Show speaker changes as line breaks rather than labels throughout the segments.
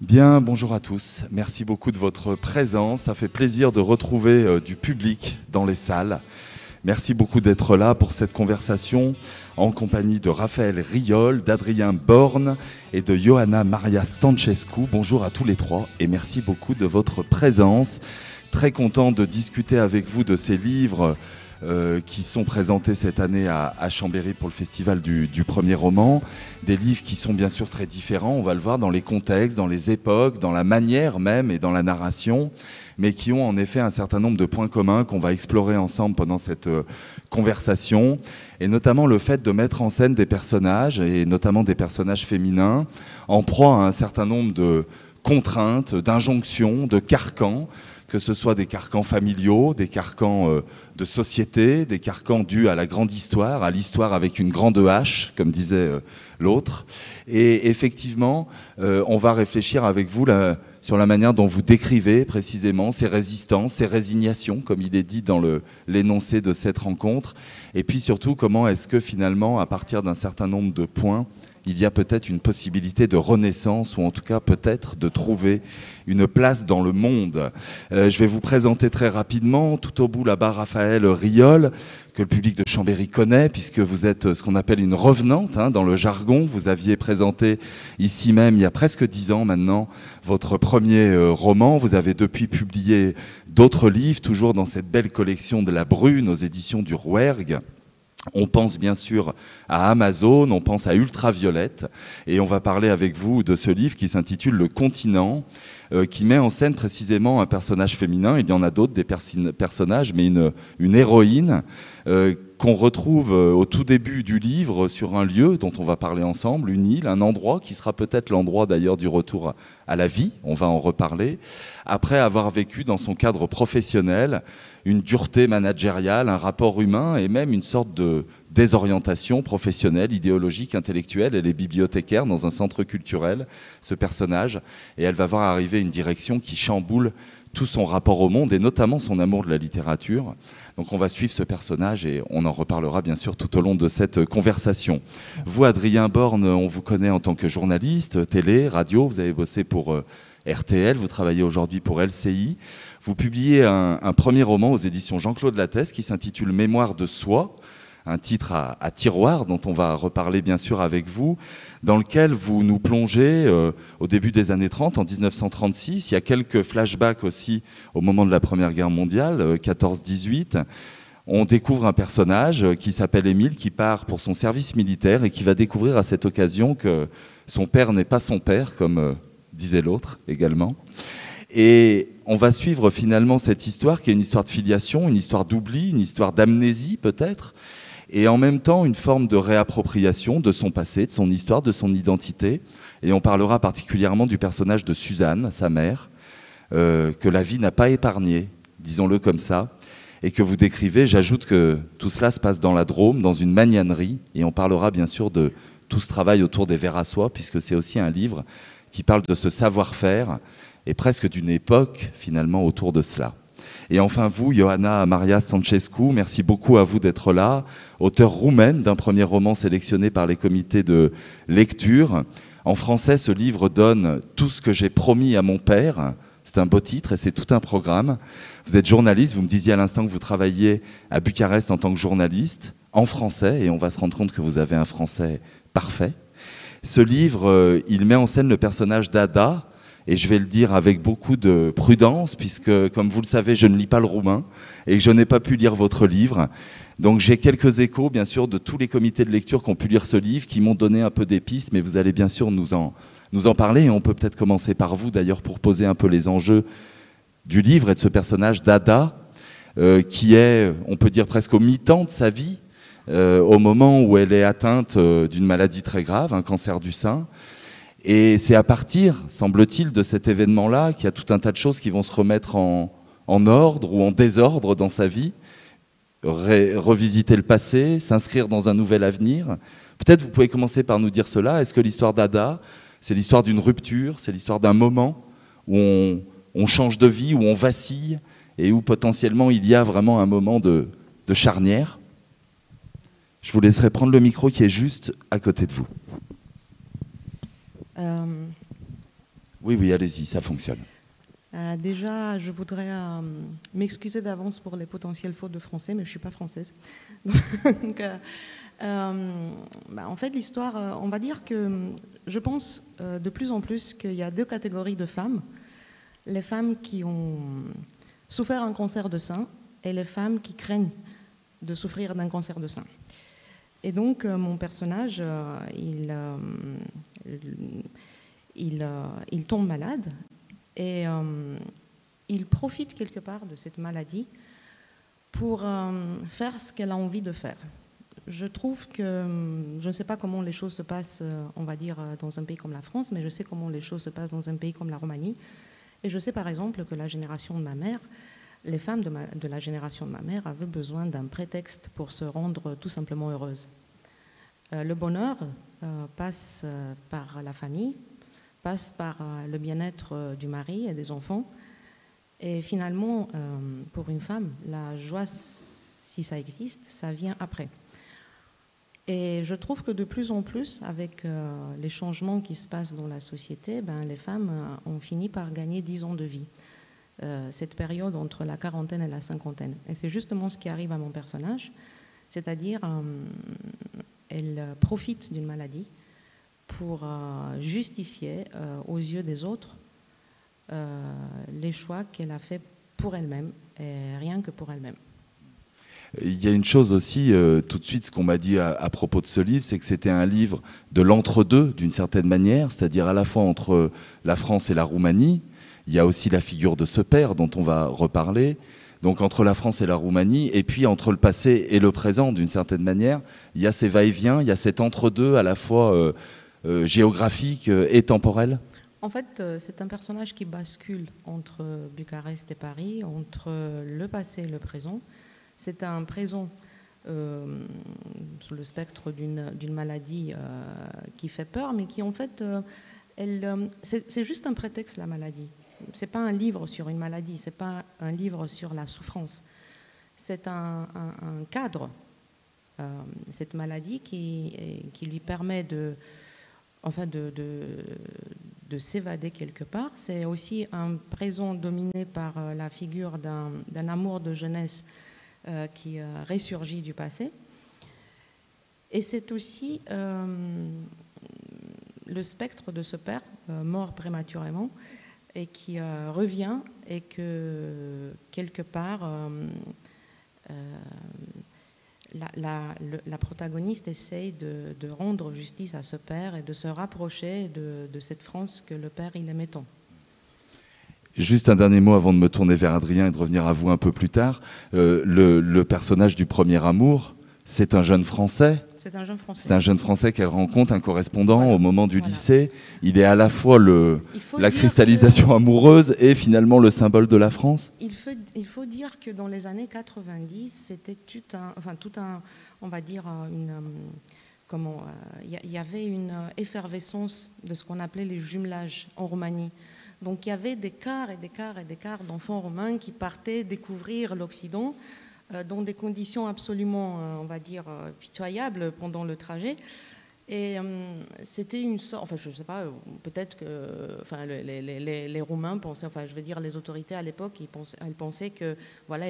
Bien, bonjour à tous. Merci beaucoup de votre présence. Ça fait plaisir de retrouver euh, du public dans les salles. Merci beaucoup d'être là pour cette conversation en compagnie de Raphaël Riol, d'Adrien Borne et de Johanna Maria Stancescu. Bonjour à tous les trois et merci beaucoup de votre présence. Très content de discuter avec vous de ces livres euh, qui sont présentés cette année à, Chambéry pour le festival du, premier roman. Des livres qui sont bien sûr très différents, on va le voir, dans les contextes, dans les époques, dans la manière même et dans la narration, mais qui ont en effet un certain nombre de points communs qu'on va explorer ensemble pendant cette euh, conversation, et notamment le fait de mettre en scène des personnages, et notamment des personnages féminins, en proie à un certain nombre de contraintes, d'injonctions, de carcans, que ce soit des carcans familiaux, des carcans euh, de société, des carcans dus à la grande histoire, à l'histoire avec une grande H, comme disait euh, l'autre. Et effectivement, euh, on va réfléchir avec vous sur la manière dont vous décrivez précisément ces résistances, ces résignations, comme il est dit dans l'énoncé de cette rencontre, et puis surtout comment est-ce que finalement, à partir d'un certain nombre de points, il y a peut-être une possibilité de renaissance, ou en tout cas peut-être de trouver une place dans le monde. Euh, je vais vous présenter très rapidement, tout au bout là-bas, Raphaël Riol, que le public de Chambéry connaît, puisque vous êtes ce qu'on appelle une revenante hein, dans le jargon. Vous aviez présenté ici même, il y a presque dix ans maintenant, votre premier euh, roman. Vous avez depuis publié d'autres livres, toujours dans cette belle collection de la Brune aux éditions du Rouergue. On pense bien sûr à Amazon, on pense à Ultraviolette, et on va parler avec vous de ce livre qui s'intitule Le continent, euh, qui met en scène précisément un personnage féminin. Il y en a d'autres, des personnages, mais une, héroïne euh, qu'on retrouve euh, au tout début du livre sur un lieu dont on va parler ensemble, une île, un endroit qui sera peut-être l'endroit d'ailleurs du retour à la vie, on va en reparler, après avoir vécu dans son cadre professionnel une dureté managériale, un rapport humain et même une sorte de désorientation professionnelle, idéologique, intellectuelle. Elle est bibliothécaire dans un centre culturel, ce personnage, et elle va voir arriver une direction qui chamboule tout son rapport au monde et notamment son amour de la littérature. Donc on va suivre ce personnage et on en reparlera bien sûr tout au long de cette conversation. Vous, Adrien Borne, on vous connaît en tant que journaliste, télé, radio, vous avez bossé pour euh, RTL, vous travaillez aujourd'hui pour LCI. Vous publiez un, premier roman aux éditions Jean-Claude Lattès qui s'intitule Mémoire de soi, un titre à, tiroir dont on va reparler bien sûr avec vous, dans lequel vous nous plongez euh, au début des années 30, en 1936. Il y a quelques flashbacks aussi au moment de la Première Guerre mondiale, 14-18. Euh, on découvre un personnage euh, qui s'appelle Émile, qui part pour son service militaire et qui va découvrir à cette occasion que son père n'est pas son père, comme disait l'autre également. Et on va suivre finalement cette histoire qui est une histoire de filiation, une histoire d'oubli, une histoire d'amnésie peut-être, et en même temps une forme de réappropriation de son passé, de son histoire, de son identité. Et on parlera particulièrement du personnage de Suzanne, sa mère, euh, que la vie n'a pas épargné, disons-le comme ça, et que vous décrivez. J'ajoute que tout cela se passe dans la Drôme, dans une magnanerie, et on parlera bien sûr de tout ce travail autour des verres à soie, puisque c'est aussi un livre qui parle de ce savoir-faire et presque d'une époque finalement autour de cela. Et enfin, vous, Johanna Maria Stancescu, merci beaucoup à vous d'être là, auteur roumaine d'un premier roman sélectionné par les comités de lecture. En français, ce livre donne Tout ce que j'ai promis à mon père. C'est un beau titre et c'est tout un programme. Vous êtes journaliste, vous me disiez à l'instant que vous travailliez à Bucarest en tant que journaliste, en français, et on va se rendre compte que vous avez un français parfait. Ce livre, euh, il met en scène le personnage d'Ada, et je vais le dire avec beaucoup de prudence, puisque, comme vous le savez, je ne lis pas le roumain, et que je n'ai pas pu lire votre livre. Donc j'ai quelques échos, bien sûr, de tous les comités de lecture qui ont pu lire ce livre, qui m'ont donné un peu des pistes, mais vous allez bien sûr nous en, nous en parler, et on peut peut-être commencer par vous, d'ailleurs, pour poser un peu les enjeux du livre et de ce personnage d'Ada, euh, qui est, on peut dire, presque au mi-temps de sa vie, euh, au moment où elle est atteinte euh, d'une maladie très grave, un cancer du sein. Et c'est à partir, semble-t-il, de cet événement-là qu'il y a tout un tas de choses qui vont se remettre en, ordre ou en désordre dans sa vie, revisiter le passé, s'inscrire dans un nouvel avenir. Peut-être vous pouvez commencer par nous dire cela. Est-ce que l'histoire d'Ada, c'est l'histoire d'une rupture, c'est l'histoire d'un moment où on, change de vie, où on vacille et où potentiellement il y a vraiment un moment de charnière? Je vous laisserai prendre le micro qui est juste à côté de vous.
Euh,
Oui, oui, allez-y, ça fonctionne.
Euh, déjà, je voudrais euh, m'excuser d'avance pour les potentiels fautes de français, mais je ne suis pas française. Donc, euh, bah, en fait, l'histoire, on va dire que je pense de plus en plus qu'il y a deux catégories de femmes. Les femmes qui ont souffert un cancer de sein et les femmes qui craignent de souffrir d'un cancer de sein. Et donc, mon personnage, il, il, il tombe malade et euh, il profite quelque part de cette maladie pour euh, faire ce qu'elle a envie de faire. Je trouve que, euh, je ne sais pas comment les choses se passent, on va dire, dans un pays comme la France, mais je sais comment les choses se passent dans un pays comme la Roumanie. Et je sais par exemple que la génération de ma mère, les femmes de, la génération de ma mère avaient besoin d'un prétexte pour se rendre tout simplement heureuses. le bonheur passe par la famille, passe par euh, le bien-être euh, du mari et des enfants. Et finalement, euh, pour une femme, la joie, si ça existe, ça vient après. Et je trouve que de plus en plus, avec les changements qui se passent dans la société, ben, les femmes ont fini par gagner 10 ans de vie. Cette période entre la quarantaine et la cinquantaine. Et c'est justement ce qui arrive à mon personnage, c'est-à-dire elle profite d'une maladie pour euh, justifier euh, aux yeux des autres euh, les choix qu'elle a fait pour elle-même et rien que pour elle-même.
Il y a une chose aussi, tout de suite, ce qu'on m'a dit à, propos de ce livre, c'est que c'était un livre de l'entre-deux, d'une certaine manière, c'est-à-dire à la fois entre la France et la Roumanie. Il y a aussi la figure de ce père dont on va reparler. Donc entre la France et la Roumanie, et puis entre le passé et le présent, d'une certaine manière, il y a ces va-et-vient, il y a cet entre-deux à la fois euh, géographique euh, et temporel
en fait, euh, c'est un personnage qui bascule entre Bucarest et Paris, entre le passé et le présent. C'est un présent sous le spectre d'une maladie qui fait peur, mais qui en fait, c'est juste un prétexte la maladie. C'est pas un livre sur une maladie, c'est pas un livre sur la souffrance. C'est un, cadre, cette maladie qui, lui permet de enfin de, s'évader quelque part. C'est aussi un présent dominé par euh, la figure d'un amour de jeunesse euh, qui euh, ressurgit du passé. Et c'est aussi le spectre de ce père mort prématurément et qui revient et que quelque part la, protagoniste essaye de, rendre justice à ce père et de se rapprocher de, cette France que le père il aimait tant.
Juste un dernier mot avant de me tourner vers Adrien et de revenir à vous un peu plus tard. Euh, le, personnage du premier amour, c'est un jeune Français.
C'est un jeune Français.
C'est un jeune Français qu'elle rencontre, un correspondant au moment du lycée. Il est à la fois le, la cristallisation amoureuse et finalement le symbole de la France.
Il faut, il faut dire que dans les années 90, c'était tout un, enfin tout un, on va dire euh, une, euh, comment, il euh, y, avait une effervescence de ce qu'on appelait les jumelages en Roumanie. Donc il y avait des quarts et des quarts et des quarts d'enfants roumains qui partaient découvrir l'Occident euh, dans des conditions absolument, euh, on va dire, euh, pitoyables pendant le trajet. Et c'était une sorte, enfin je ne sais pas, peut-être que enfin, les, les, Roumains pensaient, enfin je veux dire les autorités à l'époque, elles pensaient que voilà,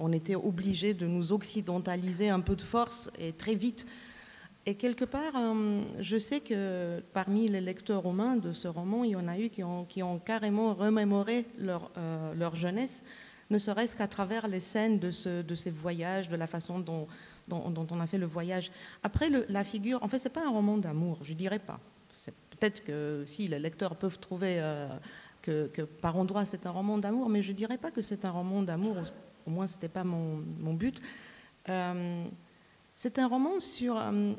on était obligé de nous occidentaliser un peu de force et très vite. Et quelque part, je sais que parmi les lecteurs roumains de ce roman, il y en a eu qui ont, carrément remémoré leur jeunesse ne serait-ce qu'à travers les scènes de, ces voyages, de la façon dont, on a fait le voyage. Après, la figure, en fait, ce n'est pas un roman d'amour, je ne dirais pas. Peut-être que si les lecteurs peuvent trouver euh, que, par endroits c'est un roman d'amour, mais je ne dirais pas que c'est un roman d'amour, au moins ce n'était pas mon, but. Euh, c'est un roman sur, euh,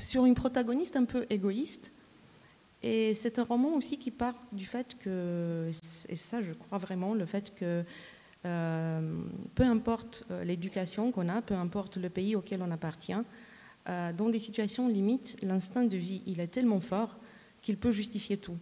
sur une protagoniste un peu égoïste et c'est un roman aussi qui part du fait que, et ça je crois vraiment, le fait que euh, peu importe euh, l'éducation qu'on a, peu importe le pays auquel on appartient, euh, dans des situations limites, l'instinct de vie, il est tellement fort qu'il peut justifier tout.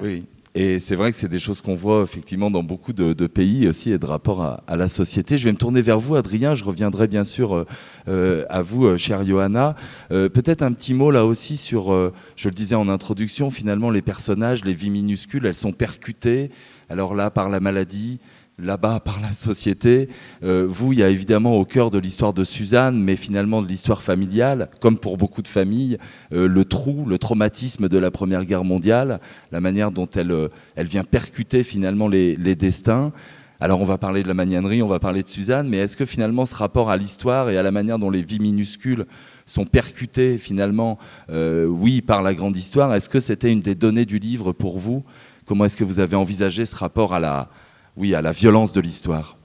Oui, Et c'est vrai que c'est des choses qu'on voit effectivement dans beaucoup de, pays aussi et de rapport à, la société. Je vais me tourner vers vous, Adrien. Je reviendrai bien sûr euh, euh, à vous, euh, chère Johanna. Peut-être un petit mot là aussi sur, je le disais en introduction, finalement les personnages, les vies minuscules, elles sont percutées. Alors là, par la maladie, là-bas par la société. Euh, vous, il y a évidemment au cœur de l'histoire de Suzanne, mais finalement de l'histoire familiale, comme pour beaucoup de familles, euh, le trou, le traumatisme de la Première Guerre mondiale, la manière dont elle, euh, elle vient percuter finalement les, destins. Alors on va parler de la magnanerie, on va parler de Suzanne, mais est-ce que finalement ce rapport à l'histoire et à la manière dont les vies minuscules sont percutées finalement, oui, par la grande histoire, est-ce que c'était une des données du livre pour vous? Comment est-ce que vous avez envisagé ce rapport à la, oui, à la violence de l'histoire.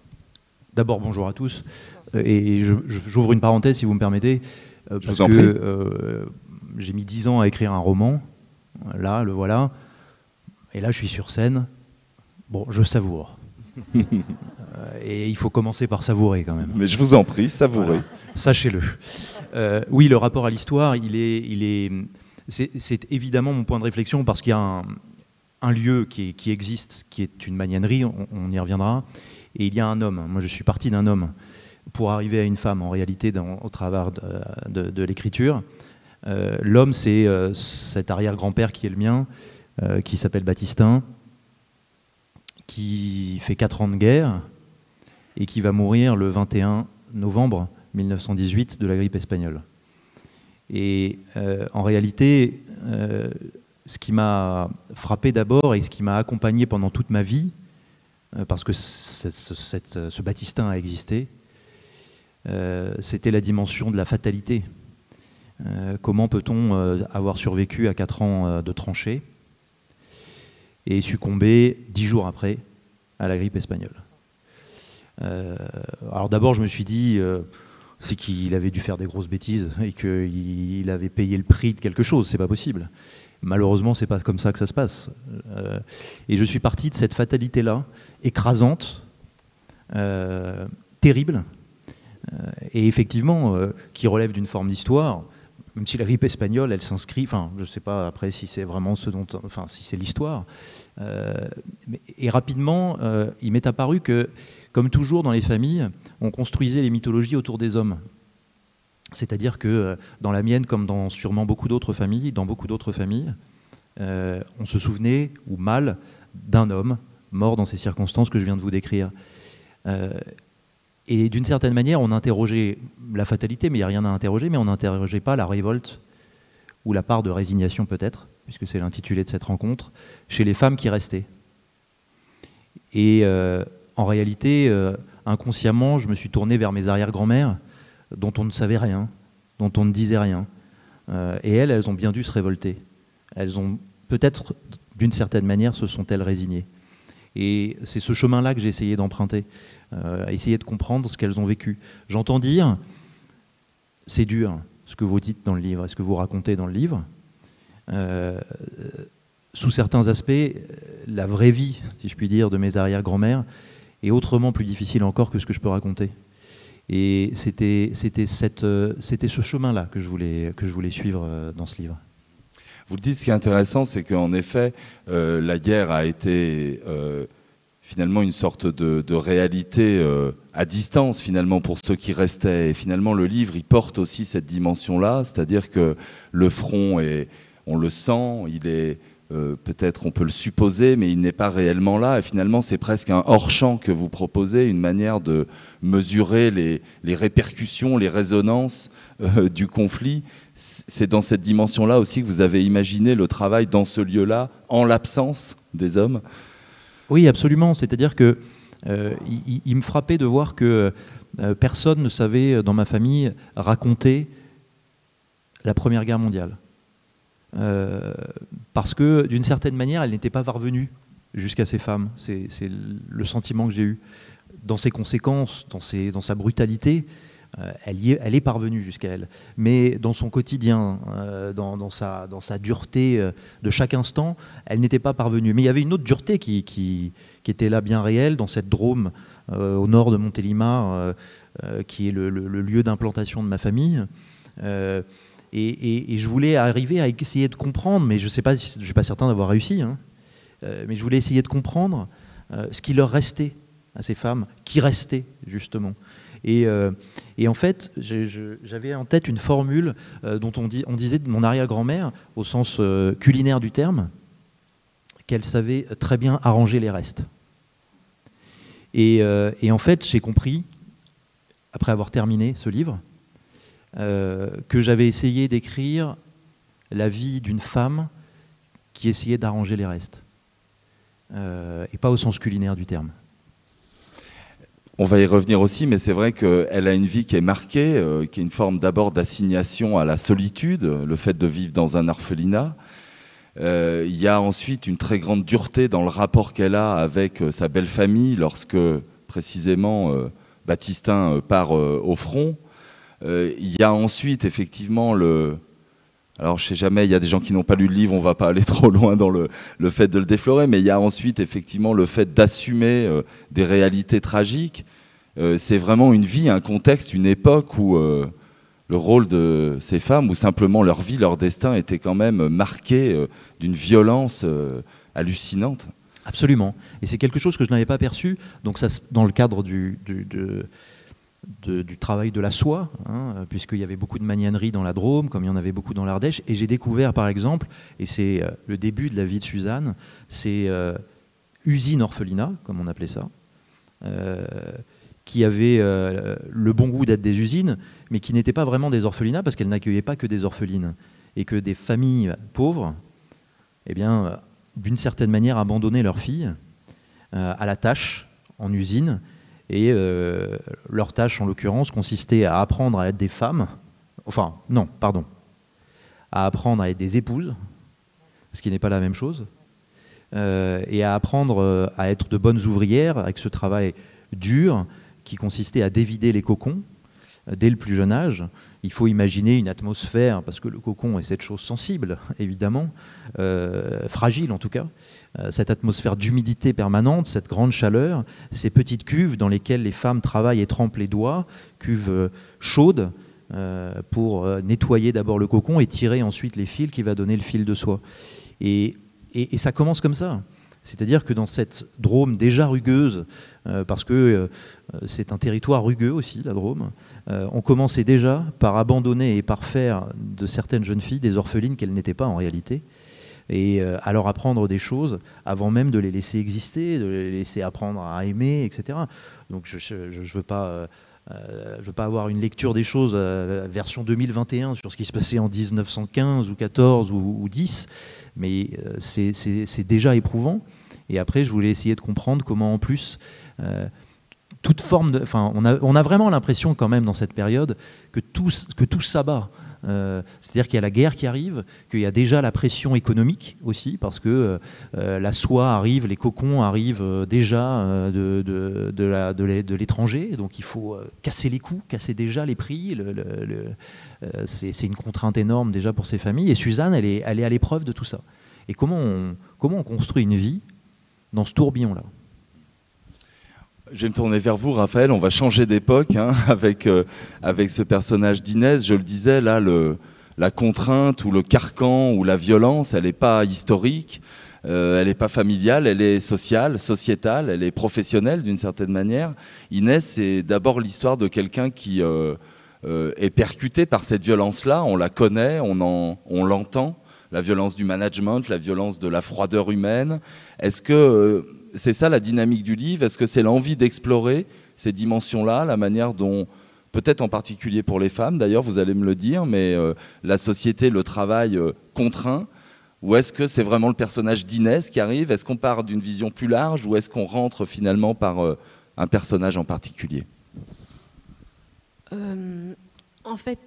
D'abord, bonjour à tous. Euh, et j'ouvre une parenthèse, si vous me permettez.
Euh, parce que euh,
j'ai mis dix ans à écrire un roman. Là, le voilà. Et là, je suis sur scène. Bon, je savoure. et il faut commencer par savourer quand même.
Mais je vous en prie, savourez.
Sachez-le. oui, le rapport à l'histoire, il est, il est, c'est évidemment mon point de réflexion parce qu'il y a un, un lieu qui, existe, qui est une magnanerie, on, y reviendra, et il y a un homme. Moi, je suis parti d'un homme pour arriver à une femme, en réalité, au travers de, l'écriture. Euh, l'homme, c'est euh, cet arrière-grand-père qui est le mien, euh, qui s'appelle Baptistin, qui fait 4 ans de guerre et qui va mourir le 21 novembre 1918 de la grippe espagnole. Et en réalité, ce qui m'a frappé d'abord et ce qui m'a accompagné pendant toute ma vie, euh, parce que ce Baptistin a existé, euh, c'était la dimension de la fatalité. Euh, comment peut-on avoir survécu à 4 ans de tranchée et succomber 10 jours après à la grippe espagnole? Alors d'abord, je me suis dit, c'est qu'il avait dû faire des grosses bêtises et qu'il avait payé le prix de quelque chose, c'est pas possible. Malheureusement, c'est pas comme ça que ça se passe. Euh, et je suis parti de cette fatalité-là, écrasante, euh, terrible, euh, et effectivement, qui relève d'une forme d'histoire. Même si la grippe espagnole, elle s'inscrit, enfin, je ne sais pas après si c'est vraiment ce dont, enfin, si c'est l'histoire. et rapidement, il m'est apparu que, comme toujours dans les familles, on construisait les mythologies autour des hommes. C'est-à-dire que euh, dans la mienne, comme dans sûrement beaucoup d'autres familles, dans beaucoup d'autres familles, euh, on se souvenait, ou mal, d'un homme mort dans ces circonstances que je viens de vous décrire. Euh, et d'une certaine manière, on interrogeait la fatalité, mais il n'y a rien à interroger, mais on n'interrogeait pas la révolte ou la part de résignation peut-être, puisque c'est l'intitulé de cette rencontre, chez les femmes qui restaient. Et en réalité, inconsciemment, je me suis tourné vers mes arrière-grand-mères, dont on ne savait rien, dont on ne disait rien. Euh, et elles, elles ont bien dû se révolter. Elles ont peut-être, d'une certaine manière, se sont-elles résignées. Et c'est ce chemin-là que j'ai essayé d'emprunter, euh, essayer de comprendre ce qu'elles ont vécu. J'entends dire, c'est dur ce que vous dites dans le livre, ce que vous racontez dans le livre. Euh, sous certains aspects, la vraie vie, si je puis dire, de mes arrière-grand-mères est autrement plus difficile encore que ce que je peux raconter. Et c'était euh, ce chemin-là que, je voulais, que je voulais suivre euh, dans ce livre.
Vous le dites, ce qui est intéressant, c'est qu'en effet, euh, la guerre a été finalement une sorte de, réalité à distance, finalement, pour ceux qui restaient. Et finalement, le livre, il porte aussi cette dimension-là, c'est-à-dire que le front, est, on le sent, il est euh, peut-être on peut le supposer, mais il n'est pas réellement là. Et finalement, c'est presque un hors-champ que vous proposez, une manière de mesurer les, répercussions, les résonances euh, du conflit. C'est dans cette dimension-là aussi que vous avez imaginé le travail dans ce lieu-là, en l'absence des hommes
Oui, absolument. C'est-à-dire que euh, il, me frappait de voir que personne ne savait dans ma famille raconter la Première Guerre mondiale. Euh, parce que d'une certaine manière, elle n'était pas parvenue jusqu'à ces femmes. C'est le sentiment que j'ai eu. Dans ses conséquences, dans, sa brutalité, euh, elle, est, parvenue jusqu'à elle. Mais dans son quotidien, euh, dans, sa, dureté de chaque instant, elle n'était pas parvenue. Mais il y avait une autre dureté qui, était là bien réelle, dans cette Drôme au nord de Montélimar, qui est le lieu d'implantation de ma famille. Et, je voulais arriver à essayer de comprendre, mais je ne sais pas, je suis pas certain d'avoir réussi. Hein. mais je voulais essayer de comprendre ce qui leur restait à ces femmes, qui restaient justement. Et, et en fait, j'avais en tête une formule dont on, disait de mon arrière-grand-mère, au sens culinaire du terme, qu'elle savait très bien arranger les restes. Et en fait, j'ai compris, après avoir terminé ce livre, euh, que j'avais essayé d'écrire la vie d'une femme qui essayait d'arranger les restes. Euh, et pas au sens culinaire du terme.
On va y revenir aussi, mais c'est vrai qu'elle a une vie qui est marquée, euh, qui est une forme d'abord d'assignation à la solitude, le fait de vivre dans un orphelinat. Il y a ensuite une très grande dureté dans le rapport qu'elle a avec sa belle famille lorsque précisément Baptistin part au front. Euh, il y a ensuite effectivement le... Alors je sais jamais, il y a des gens qui n'ont pas lu le livre, on va pas aller trop loin dans le, fait de le déflorer, mais il y a ensuite effectivement le fait d'assumer euh, des réalités tragiques. Euh, c'est vraiment une vie, un contexte, une époque où le rôle de ces femmes, ou simplement leur vie, leur destin, était quand même marqué d'une violence hallucinante.
Absolument. Et c'est quelque chose que je n'avais pas perçu. Donc dans le cadre du, du travail de la soie, hein, puisqu'il y avait beaucoup de magnanerie dans la Drôme, comme il y en avait beaucoup dans l'Ardèche. Et j'ai découvert, par exemple, et c'est euh, le début de la vie de Suzanne, c'est euh, usine orphelinat, comme on appelait ça, euh, qui avait le bon goût d'être des usines, mais qui n'étaient pas vraiment des orphelinats, parce qu'elles n'accueillaient pas que des orphelines, et que des familles pauvres, eh bien, d'une certaine manière, abandonnaient leurs filles à la tâche en usine, et euh, leur tâche, en l'occurrence, consistait à apprendre à être des femmes, enfin, non, pardon, à apprendre à être des épouses, ce qui n'est pas la même chose, euh, et à apprendre euh, à être de bonnes ouvrières avec ce travail dur qui consistait à dévider les cocons dès le plus jeune âge. Il faut imaginer une atmosphère, parce que le cocon est cette chose sensible, évidemment, fragile en tout cas, euh, cette atmosphère d'humidité permanente, cette grande chaleur, ces petites cuves dans lesquelles les femmes travaillent et trempent les doigts, cuves euh, chaudes, euh, pour nettoyer d'abord le cocon et tirer ensuite les fils qui va donner le fil de soie. Et, ça commence comme ça. C'est-à-dire que dans cette Drôme déjà rugueuse, parce que c'est un territoire rugueux aussi, la Drôme, on commençait déjà par abandonner et par faire de certaines jeunes filles des orphelines qu'elles n'étaient pas en réalité et euh, à leur apprendre des choses avant même de les laisser exister, de les laisser apprendre à aimer, etc. Donc je ne veux pas... Euh, euh, veux pas avoir une lecture des choses version 2021 sur ce qui se passait en 1915 ou 14 ou, ou 10, mais c'est déjà éprouvant. Et après, je voulais essayer de comprendre comment, en plus, toute forme de, enfin, on a, vraiment l'impression quand même dans cette période que tout, que s'abat. Euh, c'est-à-dire qu'il y a la guerre qui arrive, qu'il y a déjà la pression économique aussi, parce que euh, euh, la soie arrive, les cocons arrivent déjà de, de, l'étranger, donc il faut casser les coûts, casser déjà les prix. c'est une contrainte énorme déjà pour ces familles. Et Suzanne, elle est, à l'épreuve de tout ça. Et comment on, comment on construit une vie dans ce tourbillon-là?
Je vais me tourner vers vous, Raphaël. On va changer d'époque hein, avec, euh, avec ce personnage d'Inès. Je le disais, là, la contrainte ou le carcan ou la violence, elle n'est pas historique, euh, elle n'est pas familiale, elle est sociale, sociétale, elle est professionnelle d'une certaine manière. Inès, c'est d'abord l'histoire de quelqu'un qui euh, est percuté par cette violence-là. On la connaît, on, on l'entend. La violence du management, la violence de la froideur humaine. Est-ce que c'est ça la dynamique du livre. Est-ce que c'est l'envie d'explorer ces dimensions-là, la manière dont, peut-être en particulier pour les femmes, d'ailleurs, vous allez me le dire, mais euh, la société, le travail euh, contraint Ou est-ce que c'est vraiment le personnage d'Inès qui arrive? Est-ce qu'on part d'une vision plus large ou est-ce qu'on rentre finalement par euh, un personnage en particulier?
En fait,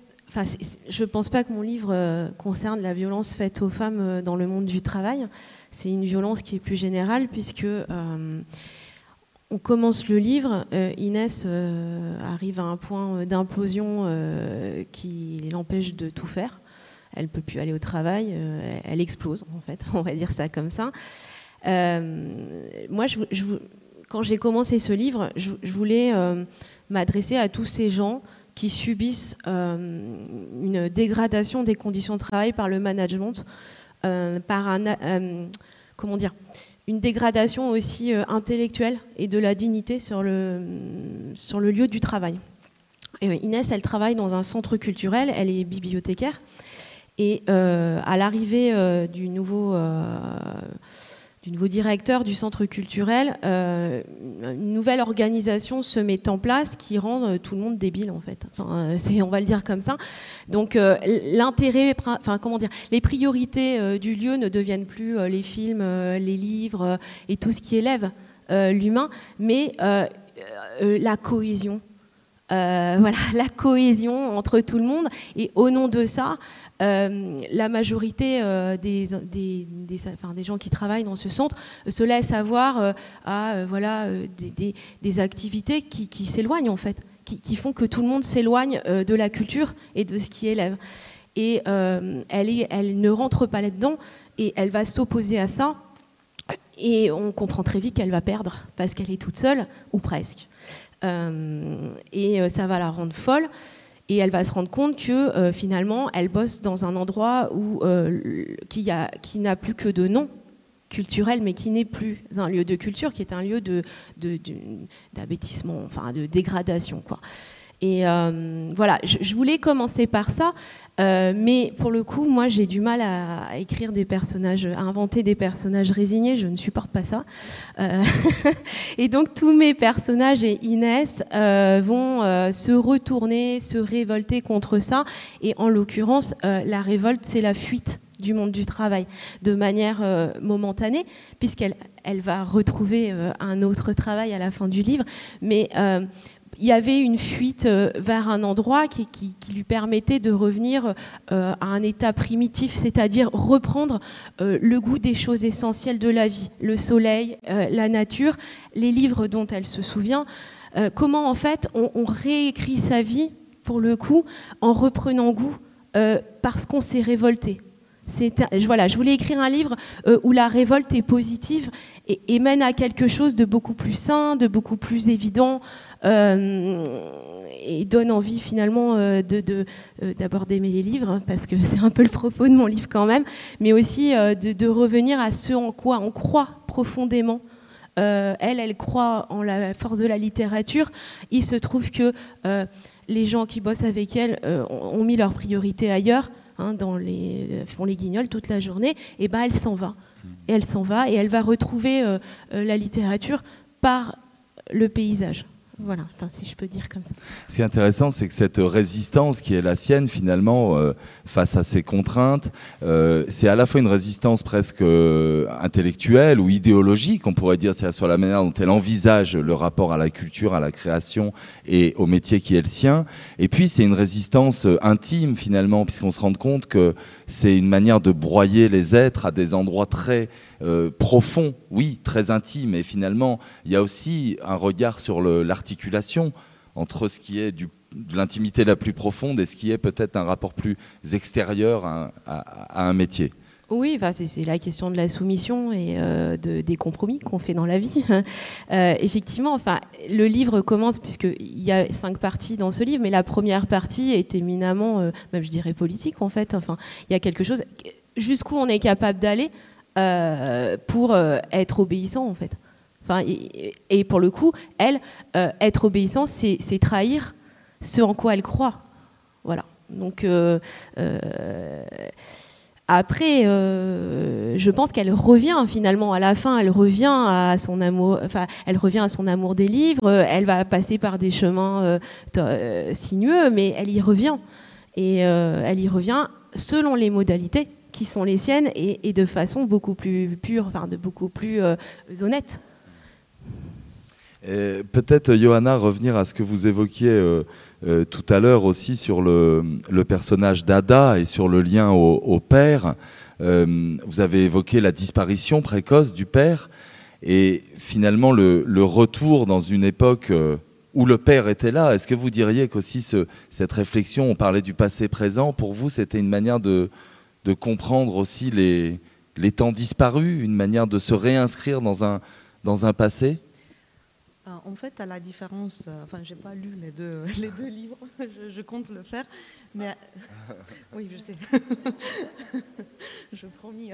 je ne pense pas que mon livre concerne la violence faite aux femmes dans le monde du travail c'est une violence qui est plus générale puisque euh, on commence le livre, euh, Inès euh, arrive à un point d'implosion qui l'empêche de tout faire. Elle peut plus aller au travail, elle explose en fait, on va dire ça comme ça. moi, quand j'ai commencé ce livre, je, voulais m'adresser à tous ces gens qui subissent une dégradation des conditions de travail par le management, euh, par euh, comment dire, une dégradation aussi intellectuelle et de la dignité sur le, sur le lieu du travail. Inès, elle travaille dans un centre culturel, elle est bibliothécaire. Et à l'arrivée du nouveau du nouveau directeur du centre culturel, euh, une nouvelle organisation se met en place qui rend euh, tout le monde débile en fait. Euh, on va le dire comme ça. Donc l'intérêt, enfin comment dire, les priorités du lieu ne deviennent plus les films, les livres et tout ce qui élève l'humain, mais la cohésion. voilà, la cohésion entre tout le monde. Et au nom de ça, euh, la majorité euh, des, gens qui travaillent dans ce centre se laissent avoir euh, à voilà, des, activités qui, s'éloignent en fait, qui, font que tout le monde s'éloigne de la culture et de ce qui élève. Et elle ne rentre pas là-dedans et elle va s'opposer à ça. Et on comprend très vite qu'elle va perdre parce qu'elle est toute seule, ou presque. et ça va la rendre folle et elle va se rendre compte que euh, finalement, elle bosse dans un endroit euh, qui, n'a plus que de nom culturel, mais qui n'est plus un lieu de culture, qui est un lieu de, enfin de dégradation. Quoi. Et euh, voilà, je, voulais commencer par ça, euh, mais pour le coup, moi, j'ai du mal à, écrire des personnages, à inventer des personnages résignés. Je ne supporte pas ça. Euh, et donc, tous mes personnages et Inès vont se retourner, se révolter contre ça. Et en l'occurrence, la révolte, c'est la fuite du monde du travail de manière momentanée, puisqu'elle elle va retrouver un autre travail à la fin du livre. Mais il y avait une fuite euh, vers un endroit qui, lui permettait de revenir euh, à un état primitif, c'est-à-dire reprendre euh, le goût des choses essentielles de la vie, le soleil, la nature, les livres dont elle se souvient. comment en fait on, réécrit sa vie, pour le coup, en reprenant goût parce qu'on s'est révolté. Voilà, je voulais écrire un livre où la révolte est positive et, mène à quelque chose de beaucoup plus sain, de beaucoup plus évident, euh, et donne envie finalement euh, euh, d'abord d'aimer les livres, hein, parce que c'est un peu le propos de mon livre quand même, mais aussi de, revenir à ce en quoi on croit profondément. elle, elle croit en la force de la littérature. Il se trouve que les gens qui bossent avec elle ont mis leurs priorités ailleurs, hein, les, font les guignols toute la journée, et ben elle s'en va. Et elle s'en va, et elle va retrouver la littérature par le paysage. Voilà, enfin, si je peux dire comme ça.
Ce qui est intéressant, c'est que cette résistance qui est la sienne, finalement, euh, face à ces contraintes, euh, c'est à la fois une résistance presque euh, intellectuelle ou idéologique, on pourrait dire, sur la manière dont elle envisage le rapport à la culture, à la création et au métier qui est le sien. Et puis, c'est une résistance intime, finalement, puisqu'on se rend compte que c'est une manière de broyer les êtres à des endroits très euh, profond, oui, très intime. Et finalement, il y a aussi un regard sur l'articulation entre ce qui est de l'intimité la plus profonde et ce qui est peut-être un rapport plus extérieur à, un métier.
Oui, c'est la question de la soumission et euh, des compromis qu'on fait dans la vie. Euh, effectivement, enfin, le livre commence, puisqu'il y a cinq parties dans ce livre, mais la première partie est éminemment, même je dirais politique en fait. Enfin, il y a quelque chose, jusqu'où on est capable d'aller euh, pour euh, être obéissant en fait. Et, pour le coup, elle, euh, être obéissant, c'est trahir ce en quoi elle croit. Voilà. Donc après, je pense qu'elle revient finalement à la fin. Elle revient à son amour. Enfin, elle revient à son amour des livres. Elle va passer par des chemins sinueux, mais elle y revient. Et elle y revient selon les modalités sont les siennes et, de façon beaucoup plus pure, enfin de beaucoup plus euh, honnête.
Peut-être, Johanna, revenir à ce que vous évoquiez euh, euh, tout à l'heure aussi sur le, personnage d'Ada et sur le lien au, père. vous avez évoqué la disparition précoce du père et finalement le, retour dans une époque où le père était là. Est-ce que vous diriez qu'aussi cette réflexion, on parlait du passé présent, pour vous c'était une manière de, de comprendre aussi les, temps disparus, une manière de se réinscrire dans un, passé
euh, en fait, à la différence, euh, enfin, j'ai pas lu les deux, livres, je, compte le faire, mais oui, je sais, je promis.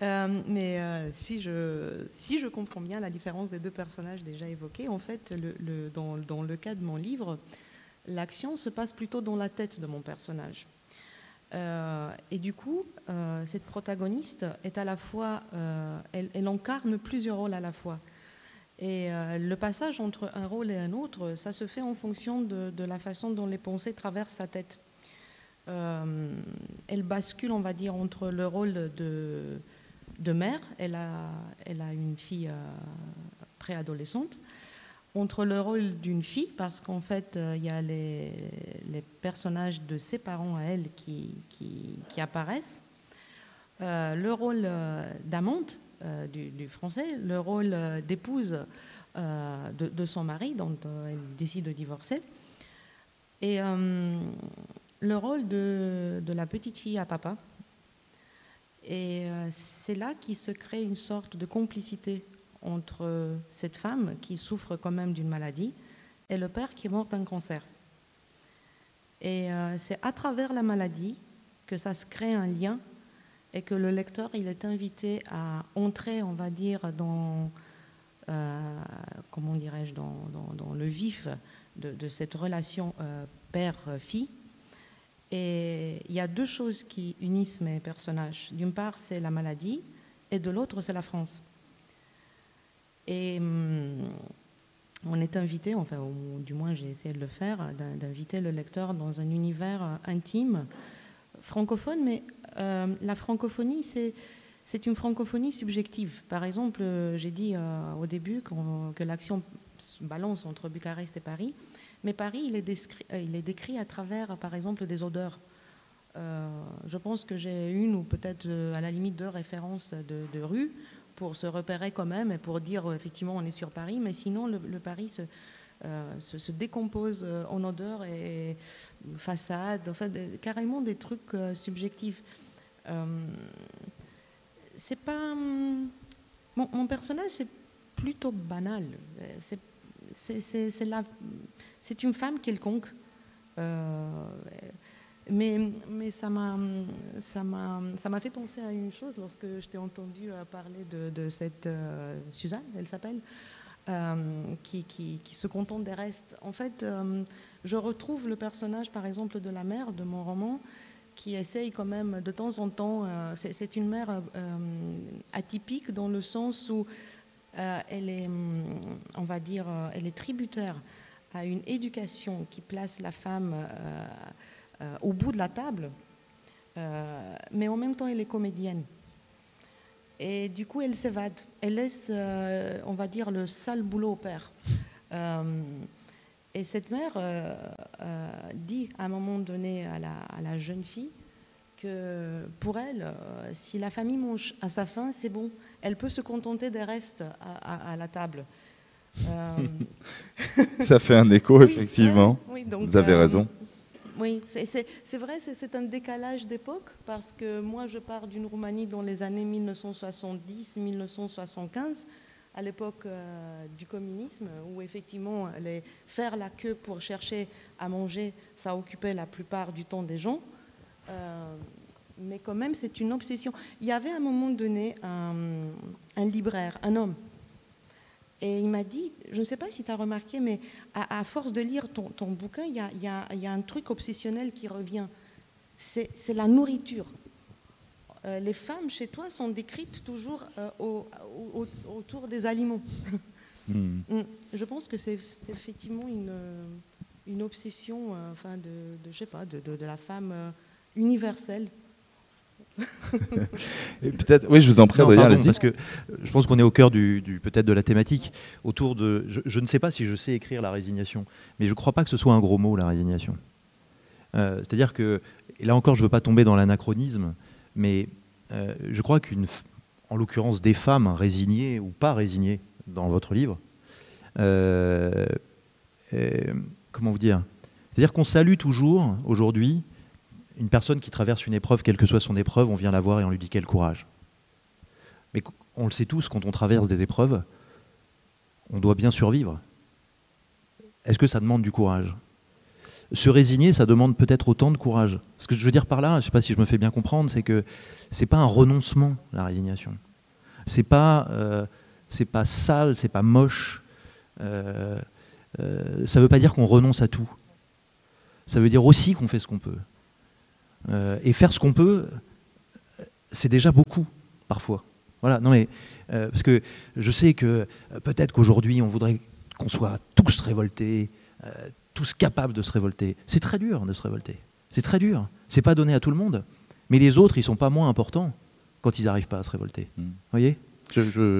Euh, mais si, je, si je comprends bien la différence des deux personnages déjà évoqués, en fait, dans, le cas de mon livre, l'action se passe plutôt dans la tête de mon personnage. Euh, et du coup, cette protagoniste est à la fois, elle, elle, incarne plusieurs rôles à la fois. Et le passage entre un rôle et un autre, ça se fait en fonction de, de la façon dont les pensées traversent sa tête. elle bascule, on va dire, entre le rôle de de mère, elle a, elle a une fille euh, préadolescente, entre le rôle d'une fille, parce qu'en fait, euh, il y a les, personnages de ses parents à elle qui, apparaissent, euh, le rôle d'amante du, français, le rôle d'épouse de, son mari, dont elle décide de divorcer, et le rôle de, la petite fille à papa, et euh, c'est là qu'il se crée une sorte de complicité entre cette femme qui souffre quand même d'une maladie et le père qui est mort d'un cancer. Et euh, c'est à travers la maladie que ça se crée un lien et que le lecteur il est invité à entrer, on va dire, dans, euh, comment dirais-je, dans, le vif de cette relation père-fille et il y a deux choses qui unissent mes personnages. D'une part, c'est la maladie, et de l'autre, c'est la France. Et hum, on est invité, enfin, ou du moins j'ai essayé de le faire, d'inviter le lecteur dans un univers intime, francophone, mais euh, la francophonie, c'est, une francophonie subjective. Par exemple, j'ai dit euh, au début que l'action balance entre Bucarest et Paris. Mais Paris, il est, décrit, euh, à travers, par exemple, des odeurs. Euh, je pense que j'ai une ou peut-être euh, à la limite deux références de rue pour se repérer quand même et pour dire effectivement on est sur Paris, mais sinon le, Paris se, se, décompose en odeurs et façade, en fait, carrément des trucs subjectifs. c'est pas. Mon, mon personnage, c'est plutôt banal. C'est une femme quelconque. Euh, mais, ça m'a fait penser à une chose lorsque je t'ai entendu euh, parler de, cette euh, Suzanne, elle s'appelle, qui, qui, se contente des restes. En fait, je retrouve le personnage, par exemple, de la mère de mon roman, qui essaye quand même de temps en temps. C'est une mère atypique dans le sens où elle est, on va dire, elle est tributaire à une éducation qui place la femme euh, euh, au bout de la table, euh, mais en même temps elle est comédienne. Et du coup elle s'évade, elle laisse, on va dire, le sale boulot au père. et cette mère dit à un moment donné à la, jeune fille que pour elle, si la famille mange à sa faim, c'est bon. Elle peut se contenter des restes à la table.
Euh, Ça fait un écho, effectivement. Vous avez euh, raison.
Oui, c'est vrai, c'est un décalage d'époque parce que moi, je pars d'une Roumanie dans les années 1970-1975, à l'époque euh, du communisme, où effectivement, les, faire la queue pour chercher à manger, ça occupait la plupart du temps des gens. mais quand même, c'est une obsession. Il y avait à un moment donné un libraire, un homme, et il m'a dit, je ne sais pas si tu as remarqué, mais à, force de lire ton, ton bouquin, il y, a, un truc obsessionnel qui revient. C'est la nourriture. Euh, les femmes chez toi sont décrites toujours euh, autour des aliments. Hmm. Hmm. Je pense que c'est effectivement une, une obsession euh, enfin de, de, je sais pas, de, de la femme universelle
peut-être, oui, je vous en prie,
Parce que je pense qu'on est au cœur du, peut-être de la thématique. Autour de, je, ne sais pas si je sais écrire la résignation, mais je ne crois pas que ce soit un gros mot la résignation. Euh, c'est-à-dire que, et là encore, je ne veux pas tomber dans l'anachronisme, mais euh, je crois qu'une, en l'occurrence, des femmes résignées ou pas résignées dans votre livre, euh, comment vous dire C'est-à-dire qu'on salue toujours aujourd'hui une personne qui traverse une épreuve, quelle que soit son épreuve, on vient la voir et on lui dit quel courage. Mais on le sait tous, quand on traverse des épreuves, on doit bien survivre. Est-ce que ça demande du courage? Se résigner, ça demande peut-être autant de courage. Ce que je veux dire par là, je ne sais pas si je me fais bien comprendre, c'est que c'est pas un renoncement, la résignation. C'est pas, euh, pas sale, c'est pas moche. Euh, euh, ça ne veut pas dire qu'on renonce à tout. Ça veut dire aussi qu'on fait ce qu'on peut. Et faire ce qu'on peut, c'est déjà beaucoup, parfois. Voilà, non mais, parce que je sais que peut-être qu'aujourd'hui, on voudrait qu'on soit tous révoltés, tous capables de se révolter. C'est très dur de se révolter. C'est très dur. C'est pas donné à tout le monde. Mais les autres, ils sont pas moins importants quand ils n'arrivent pas à se révolter. Vous hmm. voyez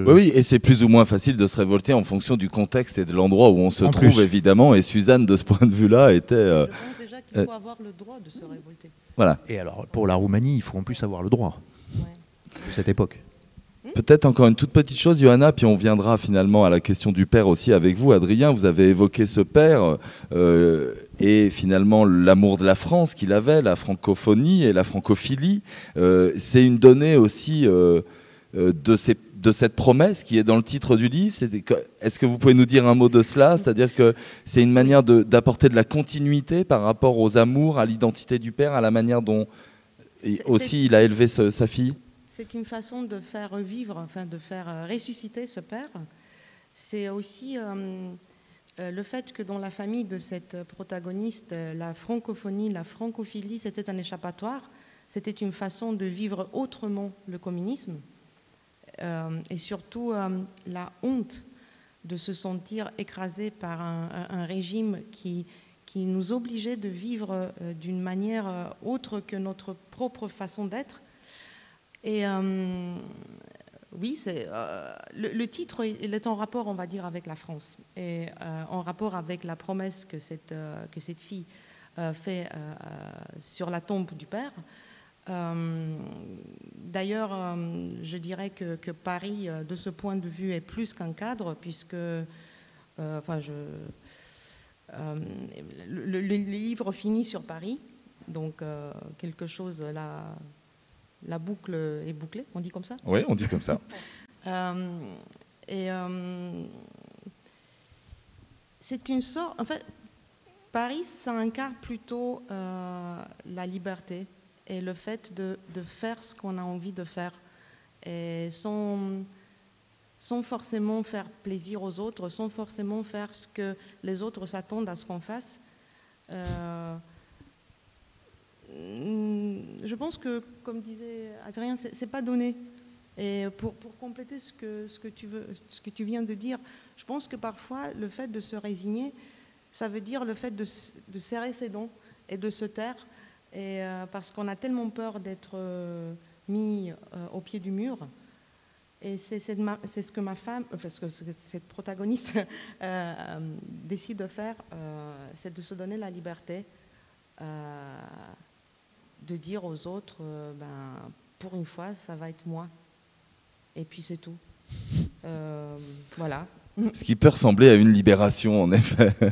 oui, et c'est plus ou moins facile de se révolter en fonction du contexte et de l'endroit où on se trouve, évidemment. Et Suzanne, de ce point de vue-là, était.
Euh, Je pense déjà qu'il faut euh, avoir le droit de se révolter.
Voilà. Et alors, pour la Roumanie, il faut en plus avoir le droit. De cette époque.
Peut-être encore une toute petite chose, Johanna, puis on viendra finalement à la question du père aussi avec vous. Adrien, vous avez évoqué ce père euh, et finalement l'amour de la France qu'il avait, la francophonie et la francophilie. Euh, c'est une donnée aussi euh, de, ces, de, cette promesse qui est dans le titre du livre. Est-ce que vous pouvez nous dire un mot de cela? C'est-à-dire que c'est une manière d'apporter de, la continuité par rapport aux amours, à l'identité du père, à la manière dont aussi il a élevé sa fille?
C'est une façon de faire revivre, enfin de faire euh, ressusciter ce père. C'est aussi euh, euh, le fait que dans la famille de cette protagoniste, la francophonie, la francophilie, c'était un échappatoire. C'était une façon de vivre autrement le communisme. Et surtout la honte de se sentir écrasé par un, régime qui, qui nous obligeait de vivre d'une manière autre que notre propre façon d'être et euh, oui, euh, le, titre est en rapport, on va dire, avec la France et euh, en rapport avec la promesse que cette, que cette fille fait sur la tombe du père. D'ailleurs, je dirais que, que, Paris, de ce point de vue, est plus qu'un cadre, puisque, enfin, je, le, le, livre finit sur Paris, donc quelque chose là la boucle est bouclée, on dit comme ça?
Oui, on dit comme ça.
Euh, et euh, c'est une sorte. En fait, Paris, ça incarne plutôt euh, la liberté et le fait de, faire ce qu'on a envie de faire, sans, sans forcément faire plaisir aux autres, sans forcément faire ce que les autres s'attendent à ce qu'on fasse. Mm, je pense que, comme disait Adrien, ce n'est pas donné. Et pour, pour, compléter ce que, ce, que tu veux, ce que tu viens de dire, je pense que parfois, le fait de se résigner, ça veut dire le fait de, de serrer ses dents et de se taire, et, euh, parce qu'on a tellement peur d'être euh, mis euh, au pied du mur. Et c'est ce que ma femme, enfin, ce que cette protagoniste décide de faire, c'est de se donner la liberté de dire aux autres, ben, pour une fois, ça va être moi. Et puis c'est tout. Voilà.
Ce qui peut ressembler à une libération, en effet.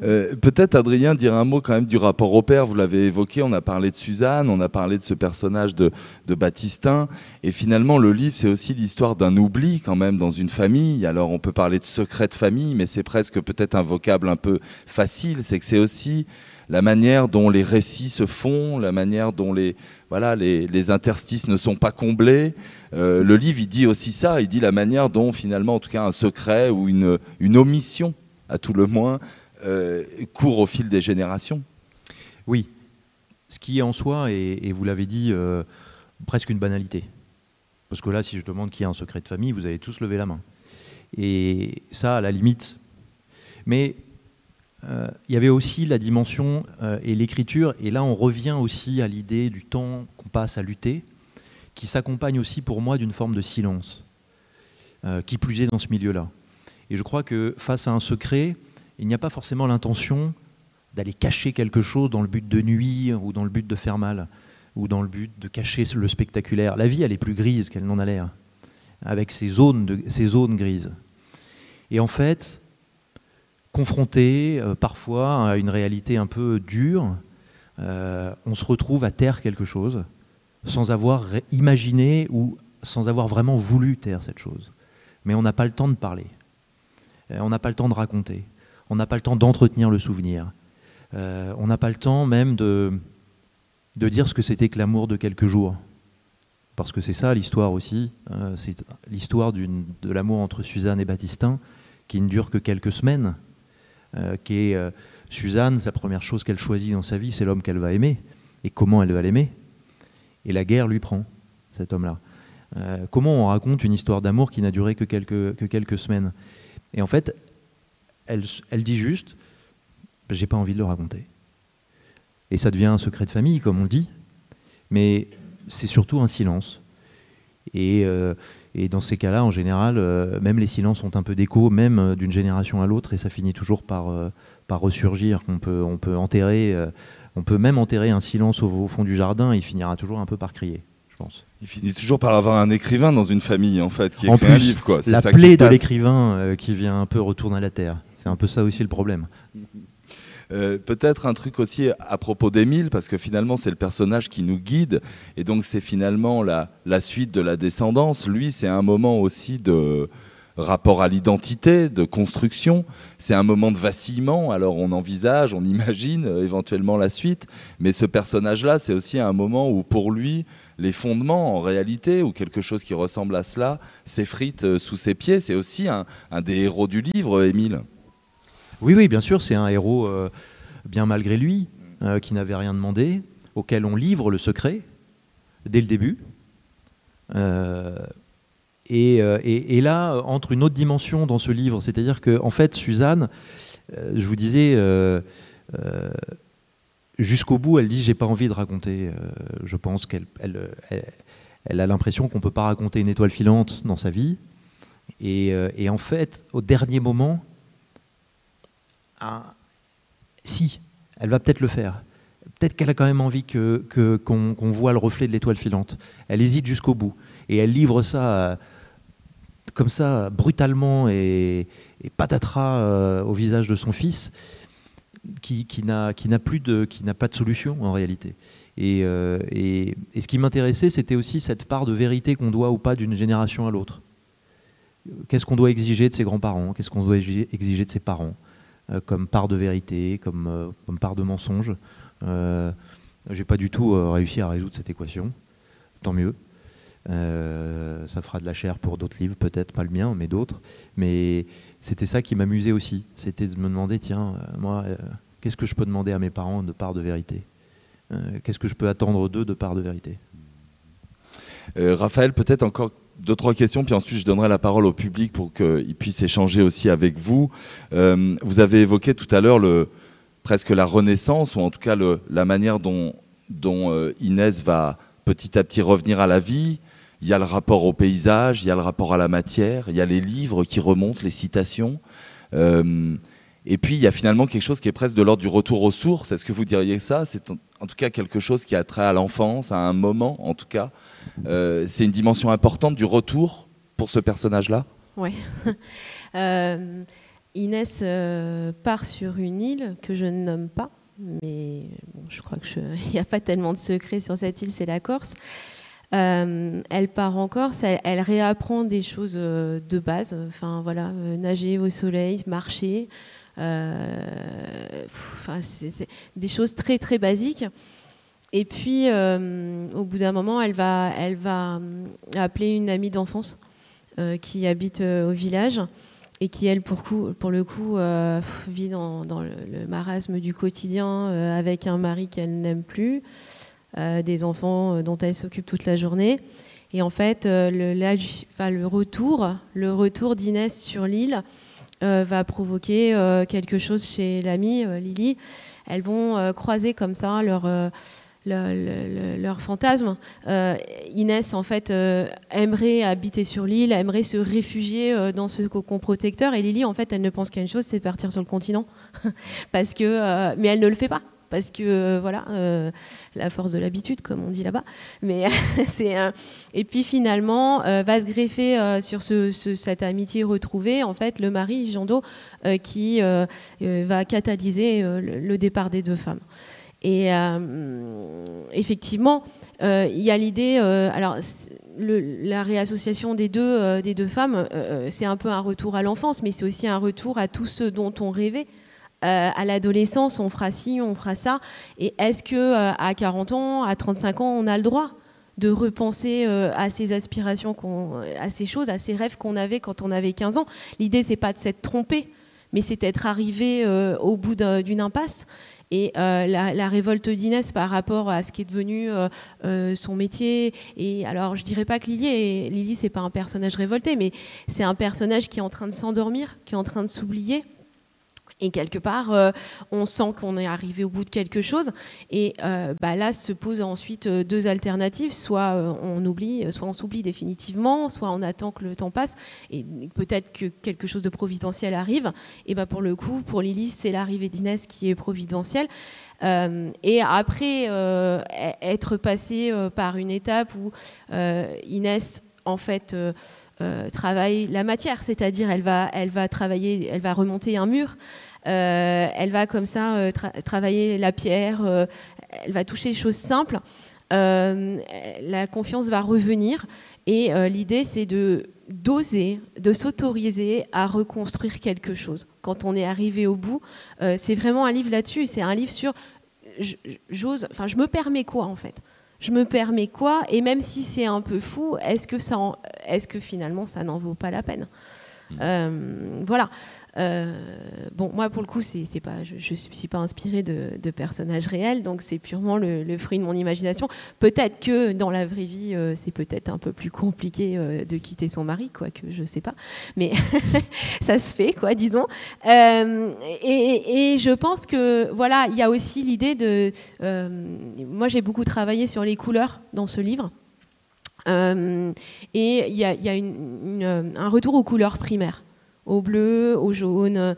Euh, peut-être, Adrien, dire un mot quand même du rapport au père. Vous l'avez évoqué, on a parlé de Suzanne, on a parlé de ce personnage de, de Baptistin. Et finalement, le livre, c'est aussi l'histoire d'un oubli quand même dans une famille. Alors, on peut parler de secret de famille, mais c'est presque peut-être un vocable un peu facile. C'est que c'est aussi la manière dont les récits se font, la manière dont les, voilà, les, interstices ne sont pas comblés. Euh, le livre, il dit aussi ça, il dit la manière dont finalement, en tout cas, un secret ou une, omission, à tout le moins, euh, court au fil des générations.
Oui, ce qui est en soi, et, vous l'avez dit, euh, presque une banalité. Parce que là, si je demande qui a un secret de famille, vous allez tous lever la main. Et ça, à la limite. Mais euh, il y avait aussi la dimension euh, et l'écriture, et là on revient aussi à l'idée du temps qu'on passe à lutter, qui s'accompagne aussi pour moi d'une forme de silence, euh, qui plus est dans ce milieu-là. Et je crois que face à un secret, il n'y a pas forcément l'intention d'aller cacher quelque chose dans le but de nuire ou dans le but de faire mal, ou dans le but de cacher le spectaculaire. La vie, elle est plus grise qu'elle n'en a l'air, avec ces zones, ces zones grises. Et en fait, confronté euh, parfois à une réalité un peu dure, euh, on se retrouve à taire quelque chose sans avoir imaginé ou sans avoir vraiment voulu taire cette chose. Mais on n'a pas le temps de parler, euh, on n'a pas le temps de raconter, on n'a pas le temps d'entretenir le souvenir. on n'a pas le temps même de, de dire ce que c'était que l'amour de quelques jours. Parce que c'est ça l'histoire aussi, c'est l'histoire de l'amour entre Suzanne et Baptistin, qui ne dure que quelques semaines, qui est Suzanne, sa première chose qu'elle choisit dans sa vie, c'est l'homme qu'elle va aimer, et comment elle va l'aimer? Et la guerre lui prend, cet homme-là. Euh, comment on raconte une histoire d'amour qui n'a duré que quelques, que quelques semaines? Et en fait, elle, dit juste, j'ai pas envie de le raconter. Et ça devient un secret de famille, comme on le dit, mais c'est surtout un silence. Et, euh, et dans ces cas-là, en général, euh, même les silences ont un peu d'écho, même d'une génération à l'autre, et ça finit toujours par, par ressurgir. On peut, on peut enterrer, on peut même enterrer un silence au, fond du jardin, il finira toujours un peu par crier.
Il finit toujours par avoir un écrivain dans une famille, en fait, qui écrit un livre. Quoi.
La plaie de l'écrivain euh, qui vient un peu retourner à la terre. C'est un peu ça aussi le problème.
Euh, peut-être un truc aussi à propos d'Émile, parce que finalement c'est le personnage qui nous guide, et donc c'est finalement la, suite de la descendance. Lui, c'est un moment aussi de rapport à l'identité, de construction. C'est un moment de vacillement, alors on envisage, on imagine euh, éventuellement la suite, mais ce personnage-là, c'est aussi un moment où pour lui, les fondements, en réalité, ou quelque chose qui ressemble à cela, s'effrite euh, sous ses pieds. C'est aussi un, des héros du livre, Émile.
Oui, oui, bien sûr, c'est un héros, euh, bien malgré lui, euh, qui n'avait rien demandé, auquel on livre le secret dès le début. et, là, entre une autre dimension dans ce livre, c'est-à-dire qu'en en fait, Suzanne, je vous disais, jusqu'au bout, elle dit j'ai pas envie de raconter. Euh, je pense qu'elle elle, a l'impression qu'on peut pas raconter une étoile filante dans sa vie. Et, euh, en fait, au dernier moment, ah, si, elle va peut-être le faire. Peut-être qu'elle a quand même envie que, qu'on, voit le reflet de l'étoile filante. Elle hésite jusqu'au bout. Et elle livre ça euh, comme ça, brutalement et, patatras au visage de son fils qui, qui n'a plus pas de solution en réalité. Euh, et, ce qui m'intéressait, c'était aussi cette part de vérité qu'on doit ou pas d'une génération à l'autre. Qu'est-ce qu'on doit exiger de ses grands-parents? Qu'est-ce qu'on doit exiger de ses parents? euh, comme part de vérité, comme, euh, part de mensonge J'ai pas du tout réussi à résoudre cette équation. Tant mieux. ça fera de la chair pour d'autres livres, peut-être pas le mien, mais d'autres. Mais c'était ça qui m'amusait aussi. C'était de me demander, tiens, euh, moi, euh, qu'est-ce que je peux demander à mes parents de part de vérité? Euh, Qu'est-ce que je peux attendre d'eux de part de vérité?
Raphaël, peut-être encore deux, trois questions, puis ensuite je donnerai la parole au public pour qu'il puisse échanger aussi avec vous. vous avez évoqué tout à l'heure presque la renaissance, ou en tout cas la manière dont, dont Inès va petit à petit revenir à la vie, il y a le rapport au paysage, il y a le rapport à la matière, il y a les livres qui remontent, les citations. Euh, et puis il y a finalement quelque chose qui est presque de l'ordre du retour aux sources. Est-ce que vous diriez ça? C'est en tout cas quelque chose qui a trait à l'enfance, à un moment en tout cas. Euh, c'est une dimension importante du retour pour ce personnage-là
Oui. Euh, Inès part sur une île que je ne nomme pas, mais je crois qu'il n'y a pas tellement de secrets sur cette île, c'est la Corse. Euh, elle part en Corse, elle, réapprend des choses euh, de base, enfin voilà, euh, nager au soleil, marcher, des choses très très basiques. Et puis, au bout d'un moment, elle va, elle va appeler une amie d'enfance qui habite au village et qui, elle, pour, le coup, vit dans, le, marasme du quotidien avec un mari qu'elle n'aime plus. Euh, des enfants euh, dont elle s'occupe toute la journée. Et en fait, euh, le retour, le retour d'Inès sur l'île va provoquer quelque chose chez l'amie Lily. Elles vont croiser comme ça leur leur, fantasme. Inès, en fait, aimerait habiter sur l'île, aimerait se réfugier dans ce cocon protecteur. Et Lily, en fait, elle ne pense qu'à une chose, c'est partir sur le continent. Parce que, mais elle ne le fait pas parce que euh, voilà, euh, la force de l'habitude, comme on dit là-bas. Mais c'est et puis finalement euh, va se greffer sur cette amitié retrouvée, en fait, le mari Jando qui va catalyser le, départ des deux femmes. Et effectivement, il y a l'idée, alors la réassociation des deux, des deux femmes, c'est un peu un retour à l'enfance, mais c'est aussi un retour à tout ce dont on rêvait à l'adolescence, on fera ci, on fera ça. Et est-ce que à 40 ans, à 35 ans, on a le droit de repenser à ces aspirations, à ces choses, à ces rêves qu'on avait quand on avait 15 ans? L'idée, c'est pas de s'être trompé, mais c'est d'être arrivé au bout d'une impasse. Et euh, la, révolte d'Inès par rapport à ce qui est devenu euh, euh, son métier. Et alors, je dirais pas que Lily, est, Lily c'est pas un personnage révolté, mais c'est un personnage qui est en train de s'endormir, qui est en train de s'oublier. Et quelque part, euh, on sent qu'on est arrivé au bout de quelque chose. Et euh, bah, là se posent ensuite euh, deux alternatives. Soit on oublie, soit on s'oublie définitivement, soit on attend que le temps passe. Et peut-être que quelque chose de providentiel arrive. Et bah, pour le coup, pour Lily, c'est l'arrivée d'Inès qui est providentielle. et après être passé par une étape où Inès, en fait, travaille la matière, c'est-à-dire elle va, elle va travailler, elle va remonter un mur. Euh, elle va comme ça euh, travailler la pierre, euh, elle va toucher les choses simples. la confiance va revenir et l'idée c'est de d'oser, de s'autoriser à reconstruire quelque chose. Quand on est arrivé au bout, c'est vraiment un livre là-dessus. C'est un livre sur j'ose, enfin je me permets quoi en fait? Je me permets quoi Et même si c'est un peu fou, est-ce que, ça est-ce que finalement ça n'en vaut pas la peine? Mmh. Voilà. Euh, bon, moi, pour le coup, c'est, pas, je ne suis pas inspirée de, personnages réels, donc c'est purement le, fruit de mon imagination. Peut-être que dans la vraie vie, euh, c'est peut-être un peu plus compliqué euh, de quitter son mari, quoi, que je sais pas, mais ça se fait, quoi, disons. Et, je pense que, voilà, il y a aussi l'idée de. moi, j'ai beaucoup travaillé sur les couleurs dans ce livre. et il y a, un retour aux couleurs primaires au bleu, au jaune. Euh,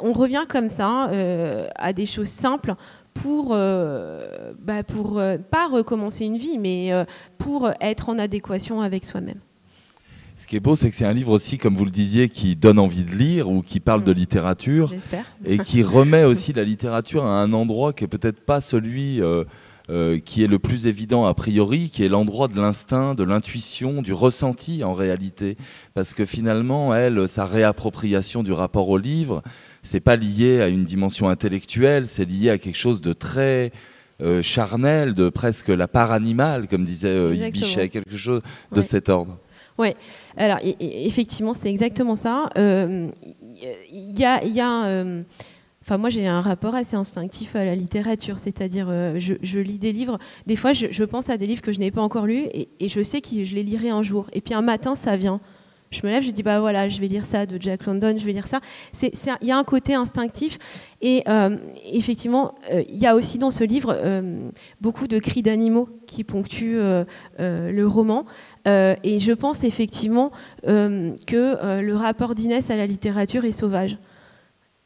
on revient comme ça euh, à des choses simples pour, euh, bah pour pas recommencer une vie, mais pour être en adéquation avec soi-même.
Ce qui est beau, c'est que c'est un livre aussi, comme vous le disiez, qui donne envie de lire ou qui parle de mm. littérature. Et qui remet aussi la littérature à un endroit qui est peut-être pas celui euh, qui est le plus évident a priori, qui est l'endroit de l'instinct, de l'intuition, du ressenti en réalité. Parce que finalement, elle, sa réappropriation du rapport au livre, c'est pas lié à une dimension intellectuelle, c'est lié à quelque chose de très euh, charnel, de presque la part animale, comme disait euh, Bichet, quelque chose de cet ordre.
Oui, alors effectivement, c'est exactement ça. Il y a, y a moi, j'ai un rapport assez instinctif à la littérature, c'est-à-dire, euh, je, lis des livres. Des fois, je, pense à des livres que je n'ai pas encore lus et, je sais que je les lirai un jour. Et puis un matin, ça vient. Je me lève, je dis bah voilà, je vais lire ça de Jack London, je vais lire ça. Il y a un côté instinctif et euh, effectivement, euh, il y a aussi dans ce livre beaucoup de cris d'animaux qui ponctuent le roman. et je pense effectivement que le rapport d'Inès à la littérature est sauvage.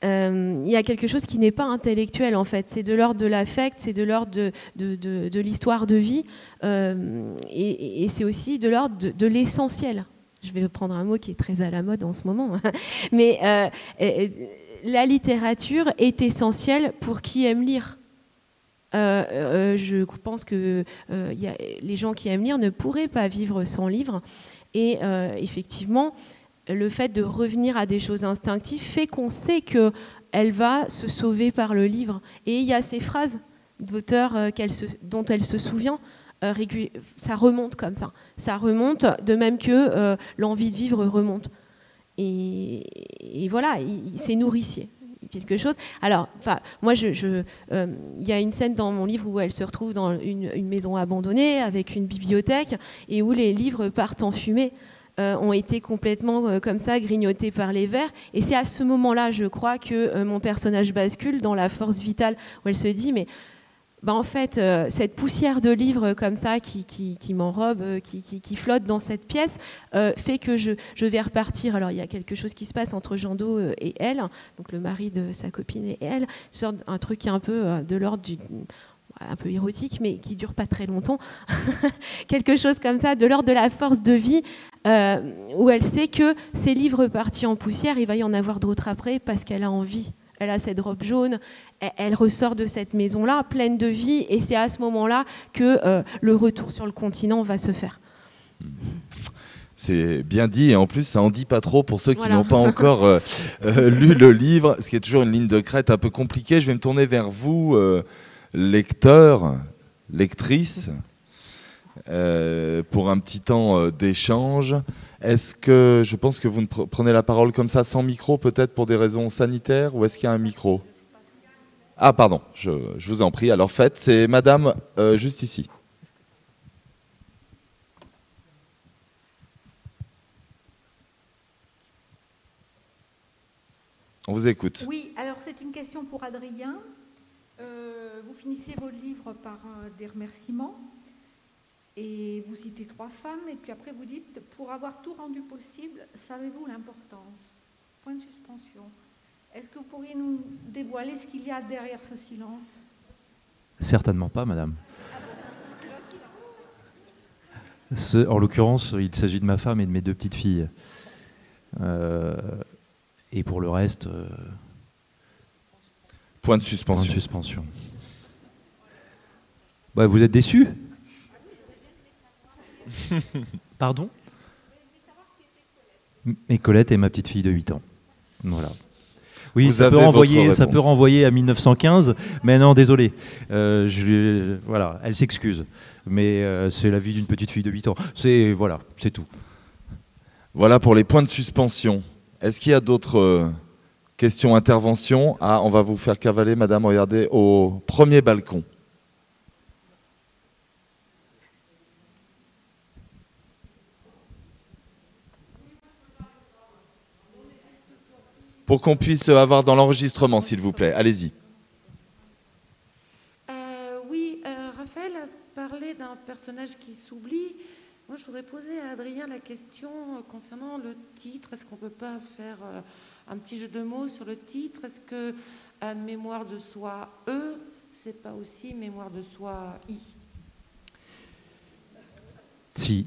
Euh, il y a quelque chose qui n'est pas intellectuel en fait. C'est de l'ordre de l'affect, c'est de l'ordre de, l'histoire de vie, euh, et, c'est aussi de l'ordre de, l'essentiel. Je vais prendre un mot qui est très à la mode en ce moment, mais euh, la littérature est essentielle pour qui aime lire. je pense que les gens qui aiment lire ne pourraient pas vivre sans livre. Et effectivement, le fait de revenir à des choses instinctives fait qu'on sait qu'elle va se sauver par le livre. Et il y a ces phrases d'auteur euh, dont elle se souvient. Euh, ça remonte comme ça. Ça remonte, de même que euh, l'envie de vivre remonte. Et, voilà, c'est nourricier quelque chose. Alors, moi, il y a une scène dans mon livre où elle se retrouve dans une, maison abandonnée avec une bibliothèque et où les livres partent en fumée. Euh, ont été complètement euh, comme ça grignotés par les vers. Et c'est à ce moment-là, je crois, que euh, mon personnage bascule dans la force vitale où elle se dit, mais bah, en fait, cette poussière de livres comme ça qui, qui, m'enrobe, qui, qui, flotte dans cette pièce, fait que je, je, vais repartir. Alors, il y a quelque chose qui se passe entre Jean Do et elle, donc le mari de sa copine et elle, un truc un peu de l'ordre du un peu érotique, mais qui dure pas très longtemps, quelque chose comme ça, de l'ordre de la force de vie, euh, où elle sait que ces livres partis en poussière, il va y en avoir d'autres après parce qu'elle a envie. Elle a cette robe jaune, elle, ressort de cette maison-là pleine de vie, et c'est à ce moment-là que euh, le retour sur le continent va se faire.
C'est bien dit et en plus ça en dit pas trop pour ceux qui n'ont pas encore euh, lu le livre, ce qui est toujours une ligne de crête un peu compliquée. Je vais me tourner vers vous, lecteurs, lectrices, pour un petit temps d'échange. Est-ce que je pense que vous ne prenez la parole comme ça sans micro, peut-être pour des raisons sanitaires, ou est-ce qu'il y a un micro? Ah pardon, je, vous en prie. Alors faites, c'est Madame juste ici. On vous écoute.
Oui, alors c'est une question pour Adrien. Euh, vous finissez votre livre par euh, des remerciements et vous citez trois femmes et puis après vous dites pour avoir tout rendu possible, savez-vous l'importance? Point de suspension. Est-ce que vous pourriez nous dévoiler ce qu'il y a derrière ce silence?
Certainement pas, madame. en l'occurrence, il s'agit de ma femme et de mes deux petites filles. Euh, et pour le reste. Euh,
point de suspension.
Point de suspension. Bah, vous êtes déçu Pardon? Et Colette est ma petite fille de 8 ans. Voilà. Oui, ça, peut, renvoyer, ça peut renvoyer à 1915, mais non, désolé. Euh, je, voilà, elle s'excuse. Mais euh, c'est la vie d'une petite fille de 8 ans. C'est voilà, c'est tout.
Voilà pour les points de suspension. Est-ce qu'il y a d'autres euh, questions, interventions? Ah, on va vous faire cavaler, madame, regardez, au premier balcon. Pour qu'on puisse avoir dans l'enregistrement, s'il vous plaît. Allez-y.
Euh, oui, euh, Raphaël a parlé d'un personnage qui s'oublie. Moi, je voudrais poser à Adrien la question euh, concernant le titre. Est-ce qu'on ne peut pas faire euh, un petit jeu de mots sur le titre? Est-ce que euh, mémoire de soi E, c'est pas aussi mémoire de soi I?
Si.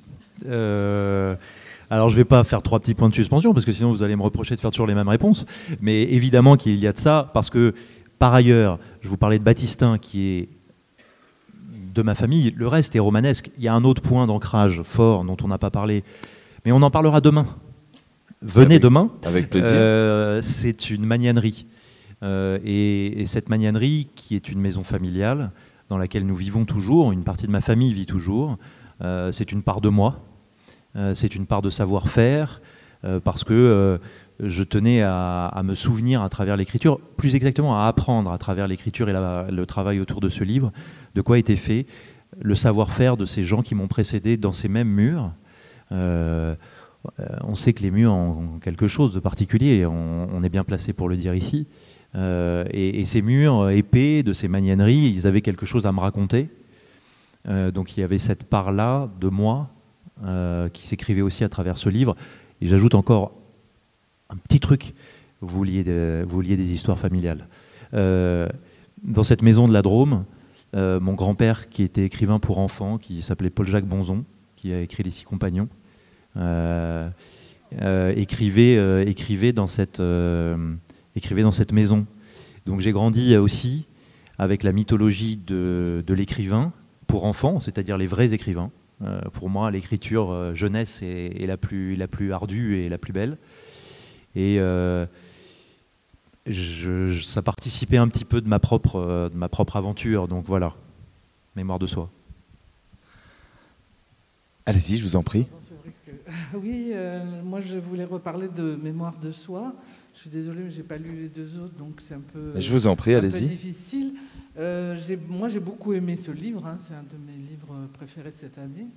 Alors je ne vais pas faire trois petits points de suspension parce que sinon vous allez me reprocher de faire toujours les mêmes réponses. Mais évidemment qu'il y a de ça parce que par ailleurs, je vous parlais de Baptistin qui est de ma famille. Le reste est romanesque. Il y a un autre point d'ancrage fort dont on n'a pas parlé, mais on en parlera demain. Venez demain.
Avec plaisir.
Euh, c'est une magnanerie. Euh, et, cette magnanerie, qui est une maison familiale, dans laquelle nous vivons toujours, une partie de ma famille vit toujours, euh, c'est une part de moi, c'est une part de savoir-faire, parce que je tenais à, me souvenir à travers l'écriture, plus exactement à apprendre à travers l'écriture et le travail autour de ce livre, de quoi était fait le savoir-faire de ces gens qui m'ont précédé dans ces mêmes murs. Euh, on sait que les murs ont quelque chose de particulier, on, est bien placé pour le dire ici. Euh, et, ces murs épais de ces magnaneries, ils avaient quelque chose à me raconter. Euh, donc il y avait cette part-là de moi qui s'écrivait aussi à travers ce livre. Et j'ajoute encore un petit truc, vous liez, des histoires familiales. dans cette maison de la Drôme, euh, mon grand-père, qui était écrivain pour enfants, qui s'appelait Paul-Jacques Bonzon, qui a écrit Les Six Compagnons, euh, euh, écrivait dans cette maison. Donc j'ai grandi aussi avec la mythologie de, l'écrivain pour enfants, c'est-à-dire les vrais écrivains. Pour moi, l'écriture jeunesse est, la, plus, la plus ardue et la plus belle. Et ça participait un petit peu de ma propre, euh, de ma propre aventure. Donc voilà, mémoire de soi.
Allez-y, je vous en prie.
Oui, euh, moi je voulais reparler de mémoire de soi. Je suis désolé, mais j'ai pas lu les deux autres, donc c'est un peu.
Je vous en prie, allez-y.
Difficile. Euh, moi, j'ai beaucoup aimé ce livre. Hein, c'est un de mes livres préférés de cette année.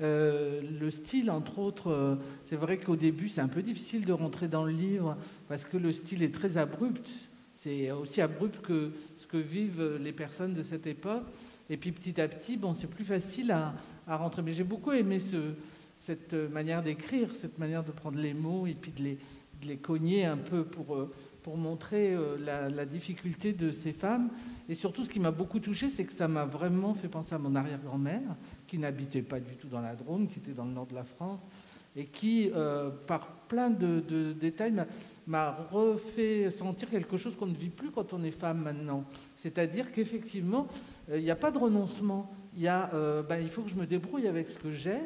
Euh, le style, entre autres, euh, c'est vrai qu'au début, c'est un peu difficile de rentrer dans le livre parce que le style est très abrupt. C'est aussi abrupt que ce que vivent les personnes de cette époque. Et puis petit à petit, bon, c'est plus facile à, rentrer. Mais j'ai beaucoup aimé ce, cette manière d'écrire, cette manière de prendre les mots et puis de les, de les cogner un peu pour, euh, pour montrer la, la, difficulté de ces femmes. Et surtout, ce qui m'a beaucoup touché, c'est que ça m'a vraiment fait penser à mon arrière-grand-mère, qui n'habitait pas du tout dans la Drôme, qui était dans le nord de la France, et qui, euh, par plein de, détails, m'a refait sentir quelque chose qu'on ne vit plus quand on est femme maintenant. C'est-à-dire qu'effectivement, euh, il n'y a pas de renoncement. Il, y a, euh, ben, il faut que je me débrouille avec ce que j'ai,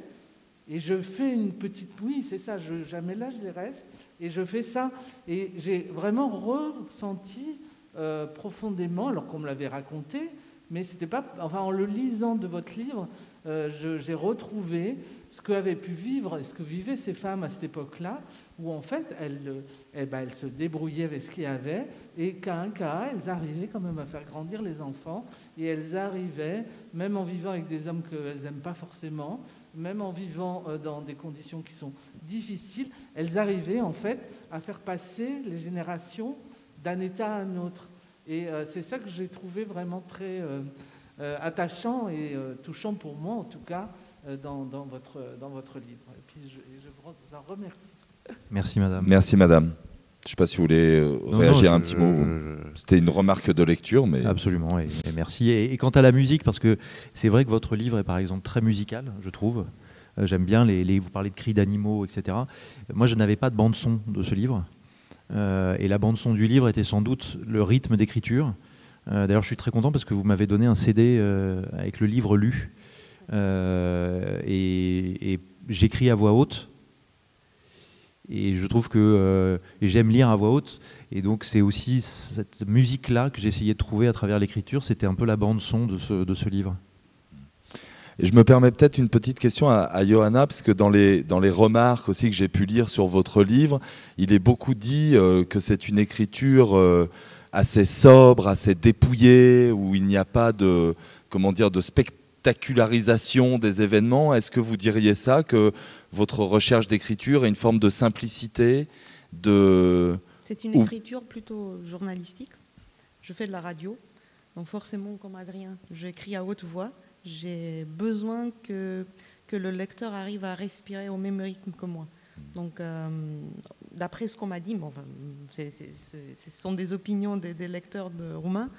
Et je fais une petite, oui, c'est ça, je, jamais là, je les reste, et je fais ça. Et j'ai vraiment ressenti euh, profondément, alors qu'on me l'avait raconté, mais c'était pas, enfin, en le lisant de votre livre, euh, j'ai retrouvé ce qu'avaient pu vivre et ce que vivaient ces femmes à cette époque-là, où en fait elles, eh ben, elles, se débrouillaient avec ce qu'il y avait, et qu'à un cas, elles arrivaient quand même à faire grandir les enfants, et elles arrivaient, même en vivant avec des hommes qu'elles n'aiment pas forcément, même en vivant euh, dans des conditions qui sont difficiles, elles arrivaient en fait à faire passer les générations d'un état à un autre. Et euh, c'est ça que j'ai trouvé vraiment très euh, attachant et touchant pour moi, en tout cas, dans, votre, dans votre livre. Et puis je, je vous en remercie.
Merci madame.
Merci madame. Je ne sais pas si vous voulez réagir un petit mot. C'était une remarque de lecture, mais
absolument. Et, merci. Et, quant à la musique, parce que c'est vrai que votre livre est par exemple très musical, je trouve. J'aime bien les, vous parlez de cris d'animaux, etc. Moi, je n'avais pas de bande son de ce livre. Euh, et la bande son du livre était sans doute le rythme d'écriture. Euh, d'ailleurs, je suis très content parce que vous m'avez donné un CD euh, avec le livre lu. et, j'écris à voix haute. Et je trouve que j'aime lire à voix haute. Et donc, c'est aussi cette musique-là que j'essayais de trouver à travers l'écriture. C'était un peu la bande son de ce livre.
Et je me permets peut-être une petite question à, Johanna, parce que dans les, dans les remarques aussi que j'ai pu lire sur votre livre, il est beaucoup dit euh, que c'est une écriture euh, assez sobre, assez dépouillée, où il n'y a pas de, comment dire, de spectacularisation des événements. Est-ce que vous diriez ça, que votre recherche d'écriture est une forme de simplicité de...
C'est une écriture plutôt journalistique. Je fais de la radio, donc forcément, comme Adrien, j'écris à haute voix j'ai besoin que, que le lecteur arrive à respirer au même rythme que moi. Donc, euh, d'après ce qu'on m'a dit, bon, ce sont des opinions des, lecteurs de roumains,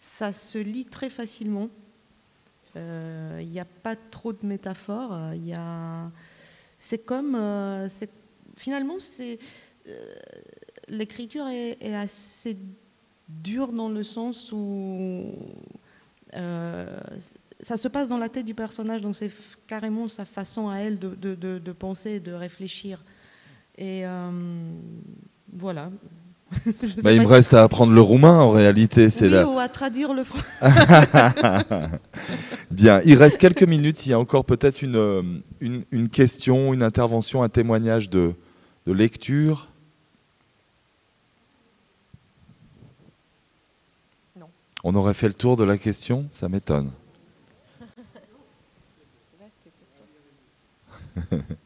ça se lit très facilement. Euh, il n'y a pas trop de métaphores. Il y a, c'est comme, euh, finalement, c'est l'écriture est, assez dure dans le sens où ça se passe dans la tête du personnage, donc c'est carrément sa façon à elle de, penser, de réfléchir. Et euh, voilà.
Bah, il me reste à apprendre le roumain en réalité.
C'est oui, ou à traduire le français.
Bien, il reste quelques minutes. S'il y a encore peut-être une, euh, une, une, question, une intervention, un témoignage de, de lecture. Non. On aurait fait le tour de la question Ça m'étonne.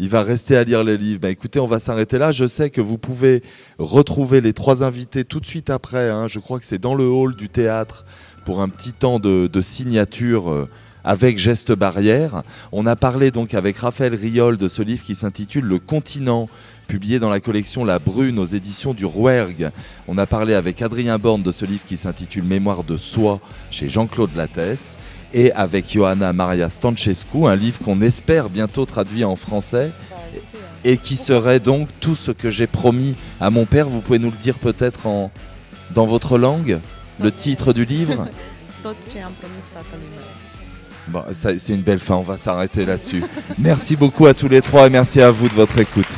Il va rester à lire les livres. Bah, écoutez, on va s'arrêter là. Je sais que vous pouvez retrouver les trois invités tout de suite après. Hein. Je crois que c'est dans le hall du théâtre pour un petit temps de, signature euh, avec geste barrière. On a parlé donc avec Raphaël Riol de ce livre qui s'intitule Le continent, publié dans la collection La Brune aux éditions du Rouergue. On a parlé avec Adrien Borne de ce livre qui s'intitule Mémoire de soi chez Jean-Claude Lattès et avec Johanna Maria Stancescu, un livre qu'on espère bientôt traduit en français et qui serait donc tout ce que j'ai promis à mon père. Vous pouvez nous le dire peut-être en, dans votre langue, le titre du livre? Bon, c'est une belle fin, on va s'arrêter là-dessus. merci beaucoup à tous les trois et merci à vous de votre écoute.